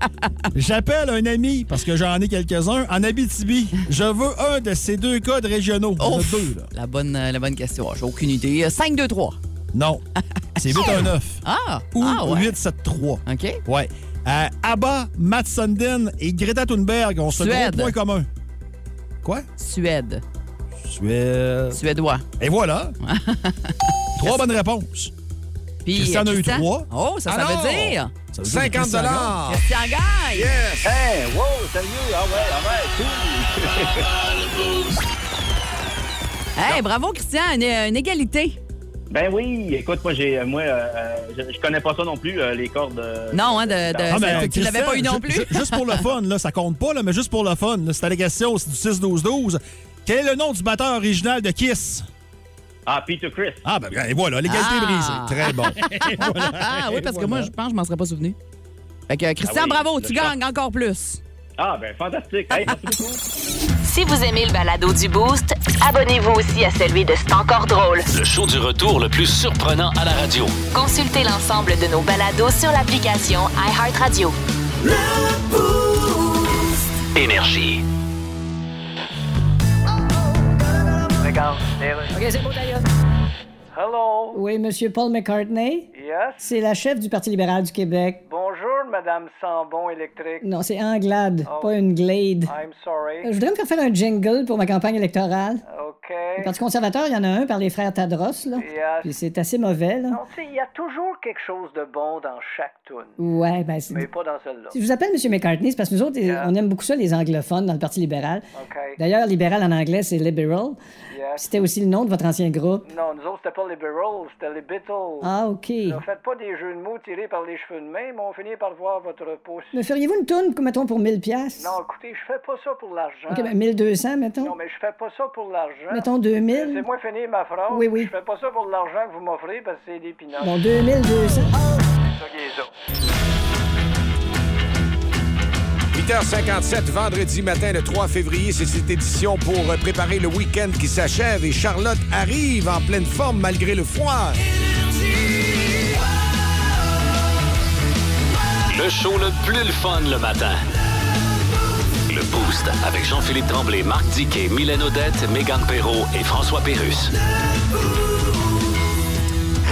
J'appelle un ami, parce que j'en ai quelques-uns, en Abitibi. Je veux un de ces deux codes régionaux. Ouf. deux, là. La bonne, euh, la bonne question. J'ai aucune idée. Euh, 5, 2, 3. Non. C'est 819. Ah! Ou ah, ouais. 873. OK. Ouais. Euh, Abba, Matt Sundin et Greta Thunberg ont ce Suède. gros point commun. Quoi? Suède. Suède. Suédois. Et voilà. trois bonnes réponses. Puis, Christian en a eu Christian? trois. Oh, ça, ça Alors, veut dire? Ça veut dire que 50 Christian dollars. Christian gagne. Yes! Hey, wow, sérieux? Ah ouais, ah ouais, cool. Hey, bravo, Christian. Une, une égalité. Ben oui, écoute, moi, j'ai, moi, euh, euh, je, je connais pas ça non plus, euh, les cordes. euh, Non, hein, de, de- Ah, ben, tu l'avais pas eu non plus. ju- Juste pour le fun, là, ça compte pas, là, mais juste pour le fun. là, C'était la question, c'est du 6-12-12. Quel est le nom du batteur original de Kiss? Ah, Peter Chris. Ah, ben, et voilà, l'égalité Ah. brisée. Très bon. Ah oui, parce que moi, je pense que je m'en serais pas souvenu. Fait que, Christian, Ah oui, bravo, tu gagnes encore plus. Ah, ben fantastique. Hey, merci beaucoup. Si vous aimez le balado du Boost, abonnez-vous aussi à celui de C'est encore drôle. Le show du retour le plus surprenant à la radio. Consultez l'ensemble de nos balados sur l'application iHeartRadio. Énergie. OK, c'est d'ailleurs. Hello. Oui, Monsieur Paul McCartney. Yes. C'est la chef du Parti libéral du Québec. Bonjour, Madame Sambon électrique. Non, c'est Anglade, Oh. pas une Glade. I'm sorry. Je voudrais me faire faire un jingle pour ma campagne électorale. OK. Le Parti conservateur, il y en a un par les frères Tadros, là. Yes. Puis c'est assez mauvais, là. Non, tu sais, il y a toujours quelque chose de bon dans chaque tune. Ouais, ben c'est... Mais pas dans celle-là. Si je vous appelle M. McCartney, c'est parce que nous autres, on aime beaucoup ça, les anglophones, dans le Parti libéral. OK. D'ailleurs, libéral en anglais, c'est liberal. C'était aussi le nom de votre ancien groupe? Non, nous autres, c'était pas les Beatles, c'était les Beatles. Ah, OK. Ne faites pas des jeux de mots tirés par les cheveux de main, mais on finit par voir votre pouce. Me feriez-vous une toune, mettons, pour 1000 pièces Non, écoutez, je fais pas ça pour l'argent. OK, ben 1200, mettons. Non, mais je fais pas ça pour l'argent. Mettons 2000. C'est moi finir ma phrase. Oui, oui. Je fais pas ça pour l'argent que vous m'offrez parce que c'est des pinottes. Bon, 2200. C'est ça qui est ça. 8h57, vendredi matin, le 3 février, c'est cette édition pour euh, préparer le week-end qui s'achève et Charlotte arrive en pleine forme malgré le froid. Le show le plus le fun le matin. Le Boost avec Jean-Philippe Tremblay, Marc Diquet, Mylène Odette, Megan Perrault et François Pérus.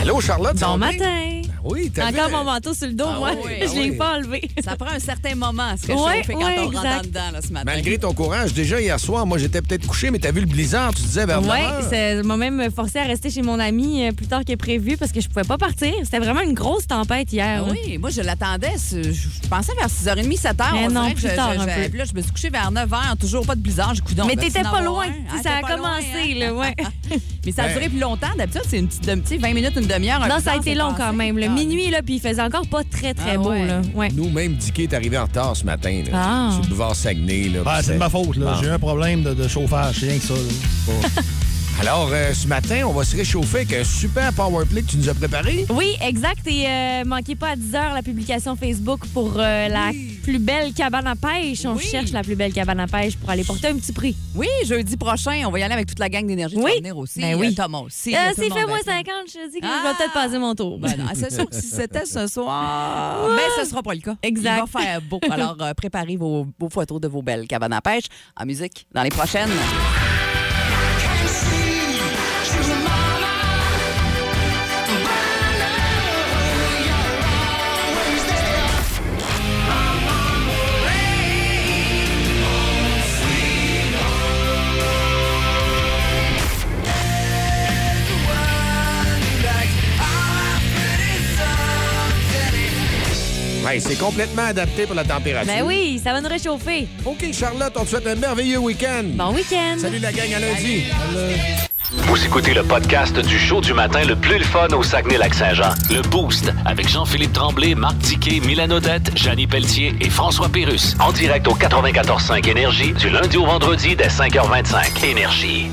Allô, Charlotte? Bon matin. Oui, t'as Encore vu? mon manteau sur le dos, Ah moi. oui, je ah l'ai oui. pas enlevé. Ça prend un certain moment à se réchauffer quand ouais, on rentre exact. dedans là, ce matin. Malgré ton courage, déjà hier soir, moi j'étais peut-être couché, mais t'as vu le blizzard, tu disais vers Oui, 9 heures. ça m'a même forcé à rester chez mon ami euh, plus tard que prévu parce que je pouvais pas partir. C'était vraiment une grosse tempête hier. Ah oui, moi je l'attendais. Je je pensais vers 6h30, 7h. Mais on non, que plus je- tard je- un je- peu. Puis là, je me suis couchée vers 9h, toujours pas de blizzard. J'ai coudonc. Mais t'étais sinon, pas loin. Ah, ça a commencé, loin, hein? là, ouais. Mais ça a duré plus longtemps. D'habitude, c'est une petite, un petit 20 minutes, une demi-heure. un non, ça a été long quand même. Minuit, là, puis il faisait encore pas très, très Ah beau. ouais. Là. Ouais. Nous, même, Dicky est arrivé en retard ce matin. Là, Ah. Sur le boulevard Saguenay. Là, Ah, c'est de ma faute, là. J'ai eu un problème de, de chauffage. C'est rien que ça, là. Alors, euh, ce matin, on va se réchauffer avec un super power play que tu nous as préparé. Oui, exact. Et euh, manquez pas à 10 h la publication Facebook pour euh, la plus belle cabane à pêche. On Oui. cherche la plus belle cabane à pêche pour aller porter un petit prix. Oui, jeudi prochain, on va y aller avec toute la gang d'énergie. Oui. Venir aussi. Ben oui. Euh, Thomas aussi. C'est fait moins être là. 50, je te dis que Ah! je vais peut-être passer mon tour. Ben non, c'est sûr que si c'était ce soir, Ouais. mais ce sera pas le cas. Exact. Il va faire beau. Alors, préparez vos, vos photos de vos belles cabanes à pêche en musique dans les prochaines. C'est complètement adapté pour la température. Ben oui, ça va nous réchauffer. OK, Charlotte, on te souhaite un merveilleux week-end. Bon week-end. Salut la gang, à lundi. Vous écoutez le podcast du show du matin le plus le fun au Saguenay-Lac-Saint-Jean. Le Boost avec Jean-Philippe Tremblay, Marc Diquet, Mylène Odette, Janine Pelletier et François Pérus. En direct au 94.5 Énergie du lundi au vendredi dès 5h25. Énergie.